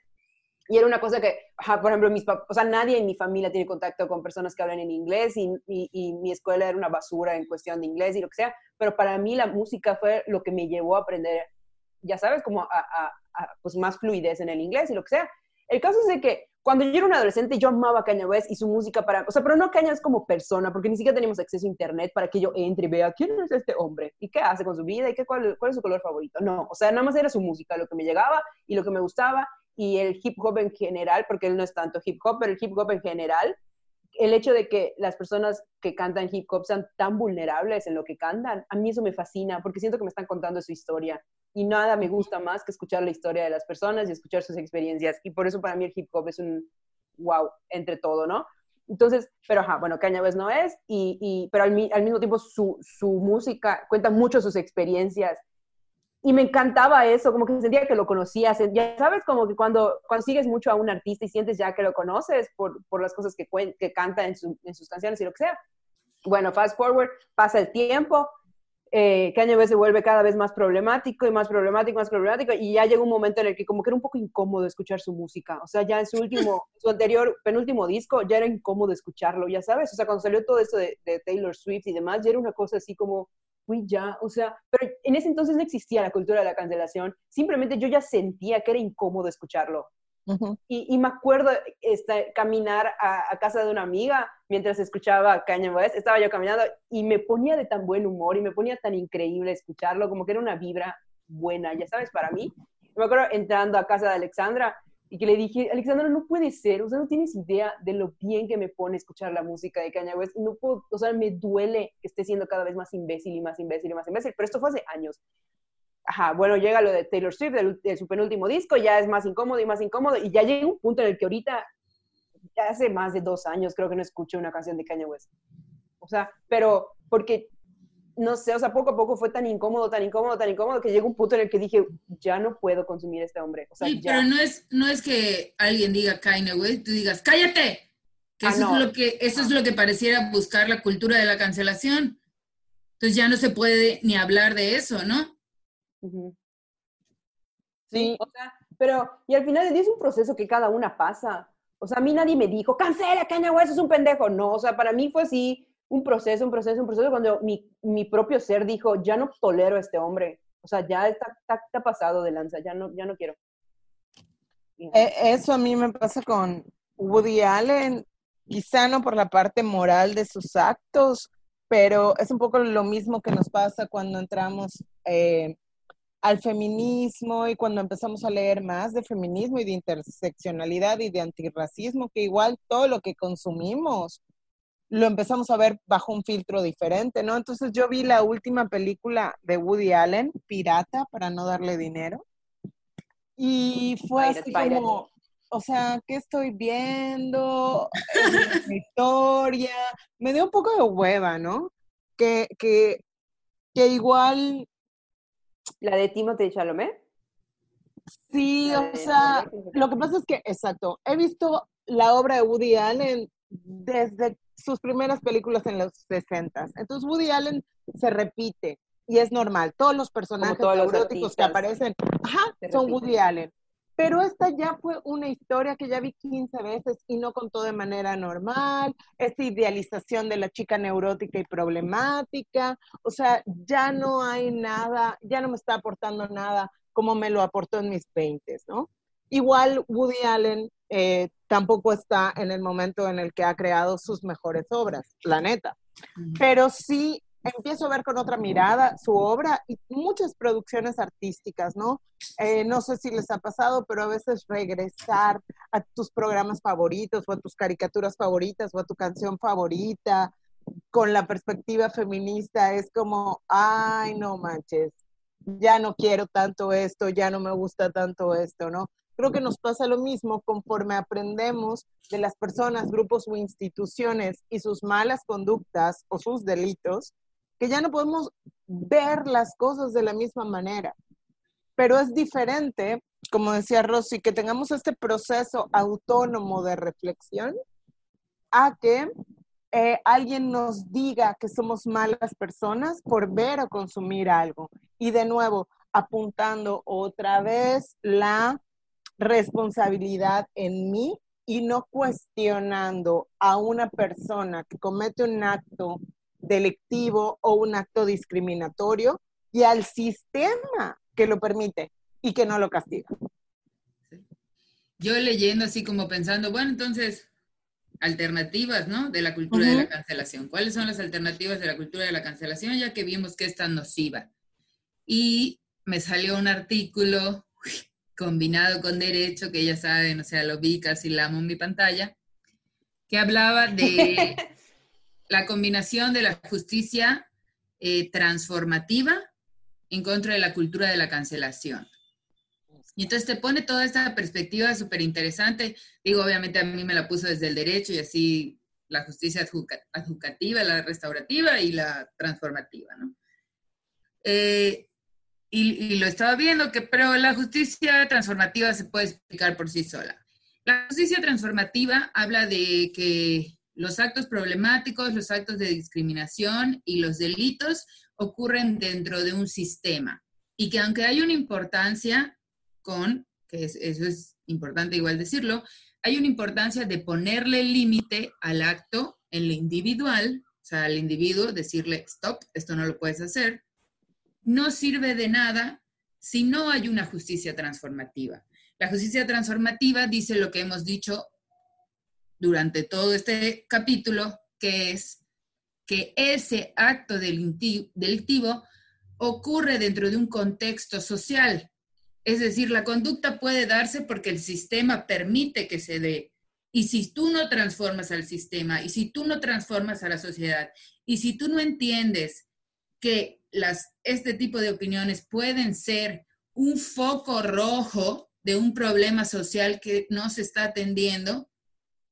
B: Y era una cosa que, por ejemplo, mis o sea, nadie en mi familia tiene contacto con personas que hablan en inglés y, y, mi escuela era una basura en cuestión de inglés y lo que sea, pero para mí la música fue lo que me llevó a aprender, ya sabes, como a, a, pues más fluidez en el inglés y lo que sea. El caso es de que cuando yo era un adolescente yo amaba Kanye West y su música para, o sea, pero no Kanye West como persona, porque ni siquiera teníamos acceso a internet para que yo entre y vea quién es este hombre y qué hace con su vida y qué, cuál, cuál es su color favorito. No, o sea, nada más era su música, lo que me llegaba y lo que me gustaba y el hip hop en general, porque él no es tanto hip hop, pero el hip hop en general, el hecho de que las personas que cantan hip hop sean tan vulnerables en lo que cantan, a mí eso me fascina, porque siento que me están contando su historia y nada me gusta más que escuchar la historia de las personas y escuchar sus experiencias. Y por eso para mí el hip hop es un wow entre todo, ¿no? Entonces, pero ajá, bueno, Kanye West no es, y, y pero al, al, mismo tiempo su, su música cuenta mucho sus experiencias y me encantaba eso, como que sentía que lo conocías. Ya sabes, como que cuando, cuando sigues mucho a un artista y sientes ya que lo conoces por, por las cosas que, que canta en, en, sus canciones y lo que sea. Bueno, fast forward, pasa el tiempo, eh, Kanye West se vuelve cada vez más problemático y más problemático, más problemático, y ya llega un momento en el que como que era un poco incómodo escuchar su música. O sea, ya en su último, su anterior, penúltimo disco, ya era incómodo escucharlo, ya sabes. O sea, cuando salió todo esto de, de Taylor Swift y demás, ya era una cosa así como uy, ya, o sea, pero en ese entonces no existía la cultura de la cancelación, simplemente yo ya sentía que era incómodo escucharlo. Y, y, me acuerdo este, caminar a, casa de una amiga mientras escuchaba Kanye West, estaba yo caminando y me ponía de tan buen humor y me ponía tan increíble escucharlo, como que era una vibra buena, ya sabes, para mí. Me acuerdo entrando a casa de Alexandra y que le dije, Alexandra, no puede ser, o sea, no tienes idea de lo bien que me pone escuchar la música de Kanye West, y no puedo, o sea, me duele que esté siendo cada vez más imbécil y más imbécil y más imbécil, pero esto fue hace años. Ajá, bueno, llega lo de Taylor Swift, de su penúltimo disco, ya es más incómodo y más incómodo, y ya llega un punto en el que ahorita, ya hace más de dos años creo que no escucho una canción de Kanye West. O sea, pero porque no sé, o sea, poco a poco fue tan incómodo, tan incómodo, tan incómodo que llegó un punto en el que dije, ya no puedo consumir a este hombre. O sea,
A: sí, pero no es, no es que alguien diga Kanye West, tú digas, cállate. Que ah, eso, es lo que, eso es lo que pareciera buscar la cultura de la cancelación. Entonces ya no se puede ni hablar de eso, ¿no?
B: Sí, o sea, pero, y al final es un proceso que cada una pasa. O sea, a mí nadie me dijo, cancela, Kanye West es un pendejo. No, o sea, para mí fue así, un proceso, un proceso, un proceso, cuando mi, mi, propio ser dijo, ya no tolero a este hombre, o sea, ya está, está, pasado de lanza, ya no, ya no quiero.
C: E, eso a mí me pasa con Woody Allen, quizá no por la parte moral de sus actos, pero es un poco lo mismo que nos pasa cuando entramos eh, al feminismo y cuando empezamos a leer más de feminismo y de interseccionalidad y de antirracismo, que igual todo lo que consumimos lo empezamos a ver bajo un filtro diferente, ¿no? Entonces yo vi la última película de Woody Allen, Pirata, para no darle dinero. Y fue así como, o sea, ¿qué estoy viendo? historia. Me dio un poco de hueva, ¿no? Que, que, que igual...
B: ¿La de Timothée Chalamet?
C: Sí, o sea, lo que pasa es que, exacto, he visto la obra de Woody Allen desde sus primeras películas en los 60. Entonces Woody Allen se repite y es normal. Todos los personajes neuróticos que aparecen son Woody Allen. Pero esta ya fue una historia que ya vi 15 veces y no contó de manera normal, esta idealización de la chica neurótica y problemática, o sea, ya no hay nada, ya no me está aportando nada como me lo aportó en mis 20, ¿no? Igual Woody Allen eh, tampoco está en el momento en el que ha creado sus mejores obras, la neta. Pero sí empiezo a ver con otra mirada su obra y muchas producciones artísticas, ¿no? Eh, no sé si les ha pasado, pero a veces regresar a tus programas favoritos o a tus caricaturas favoritas o a tu canción favorita con la perspectiva feminista es como, ay, no manches, ya no quiero tanto esto, ya no me gusta tanto esto, ¿no? Creo que nos pasa lo mismo conforme aprendemos de las personas, grupos o instituciones y sus malas conductas o sus delitos, que ya no podemos ver las cosas de la misma manera. pero es diferente, como decía Rosy, que tengamos este proceso autónomo de reflexión a que eh, alguien nos diga que somos malas personas por ver o consumir algo. Y de nuevo, apuntando otra vez la responsabilidad en mí y no cuestionando a una persona que comete un acto delictivo o un acto discriminatorio y al sistema que lo permite y que no lo castiga.
A: Yo leyendo así como pensando, bueno, entonces, alternativas, ¿no? De la cultura de la cancelación. ¿Cuáles son las alternativas de la cultura de la cancelación? Ya que vimos que es tan nociva. Y me salió un artículo combinado con derecho, que ya saben, o sea, lo vi casi la amo en mi pantalla, que hablaba de la combinación de la justicia eh, transformativa en contra de la cultura de la cancelación. Y entonces te pone toda esta perspectiva súper interesante. Digo, obviamente a mí me la puso desde el derecho y así la justicia adjudicativa, la restaurativa y la transformativa, ¿no? Eh, y, lo estaba viendo, que, pero la justicia transformativa se puede explicar por sí sola. La justicia transformativa habla de que los actos problemáticos, los actos de discriminación y los delitos ocurren dentro de un sistema y que aunque hay una importancia con, que eso es importante igual decirlo, hay una importancia de ponerle límite al acto en lo individual, o sea, al individuo decirle, stop, esto no lo puedes hacer, no sirve de nada si no hay una justicia transformativa. La justicia transformativa dice lo que hemos dicho durante todo este capítulo, que es que ese acto delictivo ocurre dentro de un contexto social. Es decir, la conducta puede darse porque el sistema permite que se dé. Y si tú no transformas al sistema, y si tú no transformas a la sociedad, y si tú no entiendes que las, este tipo de opiniones pueden ser un foco rojo de un problema social que no se está atendiendo,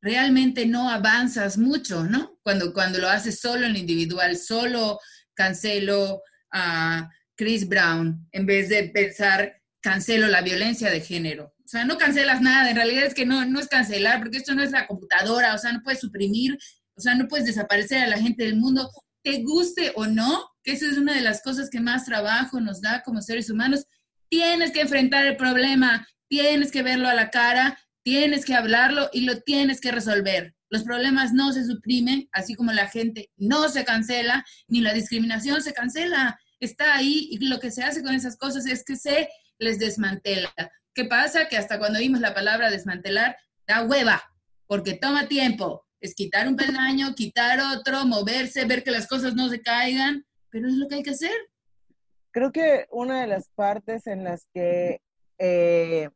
A: realmente no avanzas mucho, ¿no? Cuando, cuando lo haces solo en individual, solo cancelo a Chris Brown, en vez de pensar cancelo la violencia de género. O sea, no cancelas nada, en realidad es que no, no es cancelar, porque esto no es la computadora, o sea, no puedes suprimir, o sea, no puedes desaparecer a la gente del mundo, te guste o no, que eso es una de las cosas que más trabajo nos da como seres humanos, tienes que enfrentar el problema, tienes que verlo a la cara, tienes que hablarlo y lo tienes que resolver. Los problemas no se suprimen, así como la gente no se cancela, ni la discriminación se cancela. Está ahí y lo que se hace con esas cosas es que se les desmantela. ¿Qué pasa? Que hasta cuando oímos la palabra desmantelar, da hueva, porque toma tiempo. Es quitar un peldaño, quitar otro, moverse, ver que las cosas no se caigan pero es lo que hay que hacer.
C: Creo que una de las partes en las que, eh,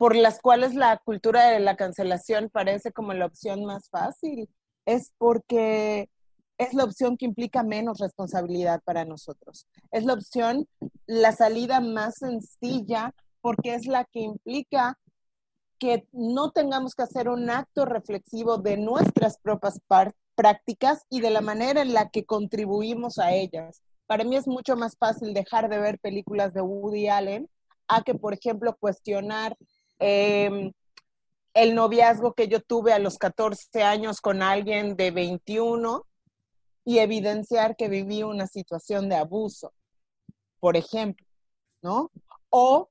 C: por las cuales la cultura de la cancelación parece como la opción más fácil, es porque es la opción que implica menos responsabilidad para nosotros. Es la opción, la salida más sencilla, porque es la que implica que no tengamos que hacer un acto reflexivo de nuestras propias prácticas y de la manera en la que contribuimos a ellas. Para mí es mucho más fácil dejar de ver películas de Woody Allen a que, por ejemplo, cuestionar em, el noviazgo que yo tuve a los 14 años con alguien de 21 y evidenciar que viví una situación de abuso, por ejemplo, ¿no? O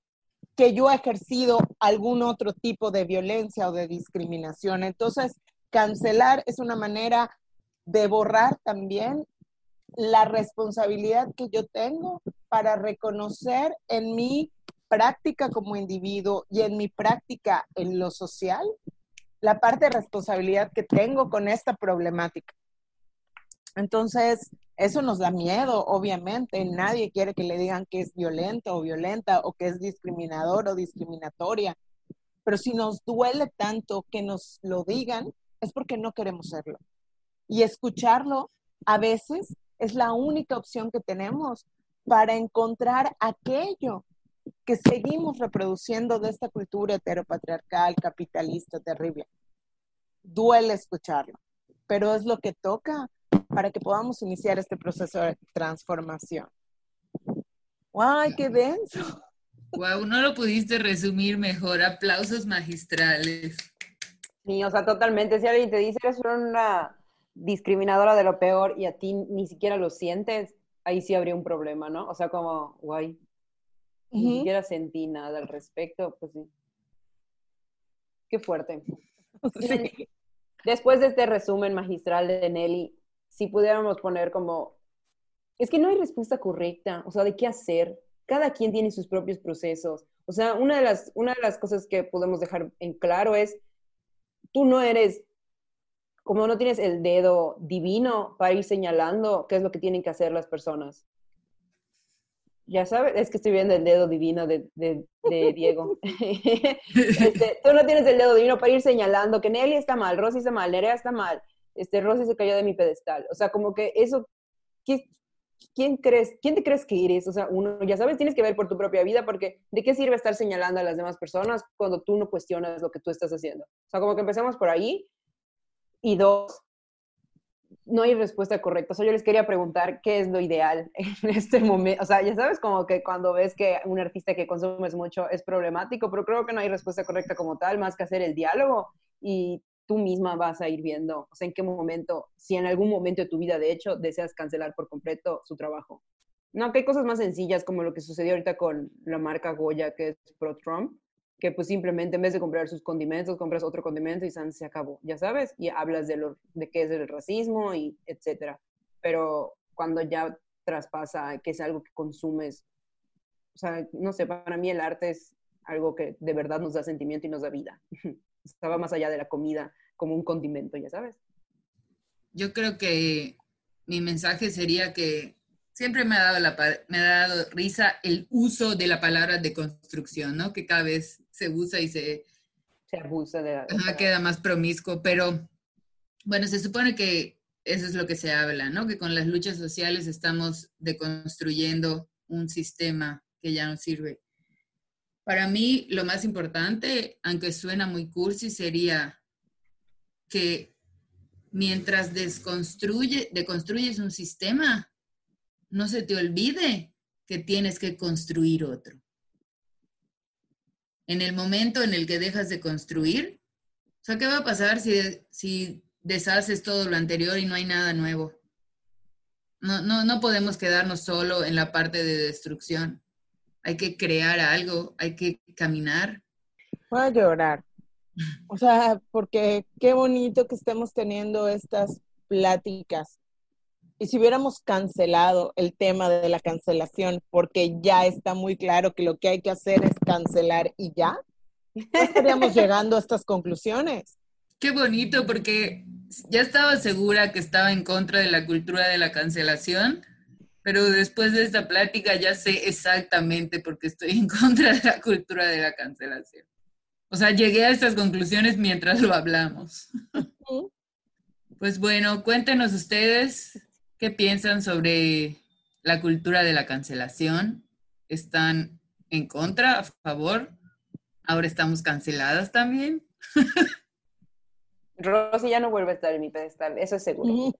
C: que yo he ejercido algún otro tipo de violencia o de discriminación. Entonces, cancelar es una manera de borrar también la responsabilidad que yo tengo para reconocer en mi práctica como individuo y en mi práctica en lo social la parte de responsabilidad que tengo con esta problemática. Entonces, eso nos da miedo, obviamente. Nadie quiere que le digan que es violento o violenta o que es discriminador o discriminatoria. Pero si nos duele tanto que nos lo digan, es porque no queremos serlo. Y escucharlo a veces es la única opción que tenemos para encontrar aquello que seguimos reproduciendo de esta cultura heteropatriarcal, capitalista, terrible. Duele escucharlo, pero es lo que toca para que podamos iniciar este proceso de transformación. ¡Ay, qué denso!
A: Wow, no lo pudiste resumir mejor. Aplausos magistrales.
B: Sí, o sea, totalmente. Si alguien te dice eres una discriminadora de lo peor y a ti ni siquiera lo sientes, ahí sí habría un problema, ¿no? O sea, como, guay, ni siquiera sentí nada al respecto, pues sí. Qué fuerte. Sí. Después de este resumen magistral de Nelly, si pudiéramos poner como, es que no hay respuesta correcta, o sea, de qué hacer. Cada quien tiene sus propios procesos. O sea, una de las, una de las cosas que podemos dejar en claro es, tú no eres, como no tienes el dedo divino para ir señalando qué es lo que tienen que hacer las personas. Ya sabes, es que estoy viendo el dedo divino de, Diego. Este, tú no tienes el dedo divino para ir señalando que Nelly está mal, Rosy está mal, Nerea está mal, este, Rosy se cayó de mi pedestal. O sea, como que eso, ¿quién, crees, ¿quién te crees que eres? O sea, uno, ya sabes, tienes que ver por tu propia vida porque ¿de qué sirve estar señalando a las demás personas cuando tú no cuestionas lo que tú estás haciendo? O sea, como que empecemos por ahí. Y dos, no hay respuesta correcta. O sea, yo les quería preguntar qué es lo ideal en este momento. O sea, ya sabes, como que cuando ves que un artista que consumes mucho es problemático, pero creo que no hay respuesta correcta como tal, más que hacer el diálogo y tú misma vas a ir viendo, o sea, en qué momento, si en algún momento de tu vida, de hecho, deseas cancelar por completo su trabajo. No, que hay cosas más sencillas como lo que sucedió ahorita con la marca Goya, que es Pro Trump, que pues simplemente en vez de comprar sus condimentos, compras otro condimento y se acabó, ya sabes, y hablas de, lo, de qué es el racismo y etcétera. Pero cuando ya traspasa, que es algo que consumes, o sea, no sé, para mí el arte es algo que de verdad nos da sentimiento y nos da vida. Estaba más allá de la comida como un condimento, ya sabes.
A: Yo creo que mi mensaje sería que siempre me ha dado, la, me ha dado risa el uso de la palabra de construcción, ¿no? Que cada vez se usa y se...
B: Se abusa de
A: la... queda más promiscuo, pero bueno, se supone que eso es lo que se habla, ¿no? Que con las luchas sociales estamos deconstruyendo un sistema que ya no sirve. Para mí, lo más importante, aunque suena muy cursi, sería que mientras desconstruye, deconstruyes un sistema, no se te olvide que tienes que construir otro. En el momento en el que dejas de construir, ¿qué va a pasar si, si deshaces todo lo anterior y no hay nada nuevo? No, no, no podemos quedarnos solo en la parte de destrucción. Hay que crear algo, hay que caminar.
C: Voy a llorar. O sea, porque qué bonito que estemos teniendo estas pláticas y si hubiéramos cancelado el tema de la cancelación, porque ya está muy claro que lo que hay que hacer es cancelar y ya, no estaríamos llegando a estas conclusiones.
A: Qué bonito, porque ya estaba segura que estaba en contra de la cultura de la cancelación, pero después de esta plática ya sé exactamente por qué estoy en contra de la cultura de la cancelación. O sea, llegué a estas conclusiones mientras lo hablamos. Pues bueno, cuéntenos ustedes ¿Qué piensan sobre la cultura de la cancelación? ¿Están en contra, a favor? ¿Ahora estamos canceladas también?
B: Rosy ya no vuelve a estar en mi pedestal, eso es seguro.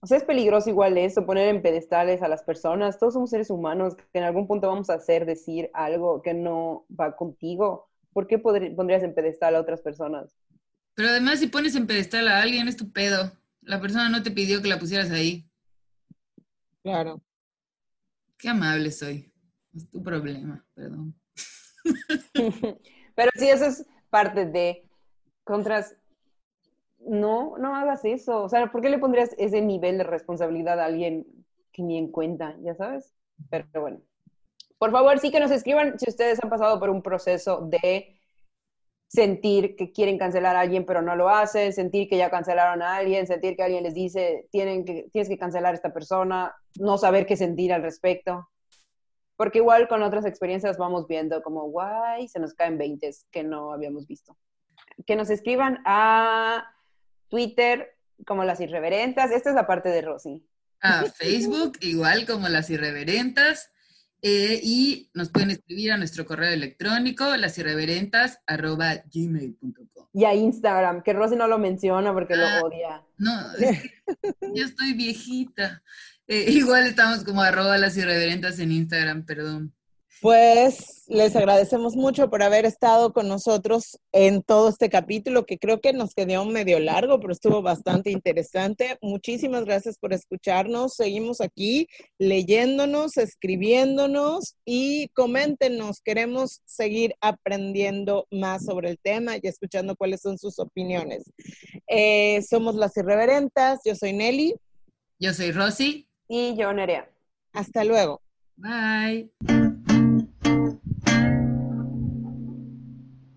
B: o sea, es peligroso igual eso, poner en pedestales a las personas. Todos somos seres humanos que en algún punto vamos a hacer, decir algo que no va contigo. ¿Por qué pondrías en pedestal a otras personas?
A: Pero además, si pones en pedestal a alguien, es tu pedo. La persona no te pidió que la pusieras ahí.
C: Claro.
A: Qué amable soy. Es tu problema, perdón.
B: Pero sí, eso es parte de contras. No, no hagas eso. O sea, ¿por qué le pondrías ese nivel de responsabilidad a alguien que ni en cuenta, ya sabes? Pero bueno. Por favor, sí que nos escriban si ustedes han pasado por un proceso de sentir que quieren cancelar a alguien pero no lo hacen, sentir que ya cancelaron a alguien, sentir que alguien les dice tienen que, tienes que cancelar a esta persona, no saber qué sentir al respecto. Porque igual con otras experiencias vamos viendo como, guay, se nos caen 20 que no habíamos visto. Que nos escriban a Twitter como las irreverentas. Esta es la parte de Rosy.
A: A Facebook igual como las irreverentas. Eh, y nos pueden escribir a nuestro correo electrónico, lasirreverentas.gmail.com.
B: Y a Instagram, que Rosy no lo menciona porque lo ah, odia.
A: No, yo estoy viejita. Eh, igual estamos como arroba las irreverentas en Instagram, perdón.
C: Pues les agradecemos mucho por haber estado con nosotros en todo este capítulo, que creo que nos quedó medio largo, pero estuvo bastante interesante. Muchísimas gracias por escucharnos. Seguimos aquí leyéndonos, escribiéndonos y coméntenos. Queremos seguir aprendiendo más sobre el tema y escuchando cuáles son sus opiniones. Eh, somos las irreverentas. Yo soy Nelly.
A: Yo soy Rosy.
B: Y yo, Nerea.
C: Hasta luego.
A: Bye.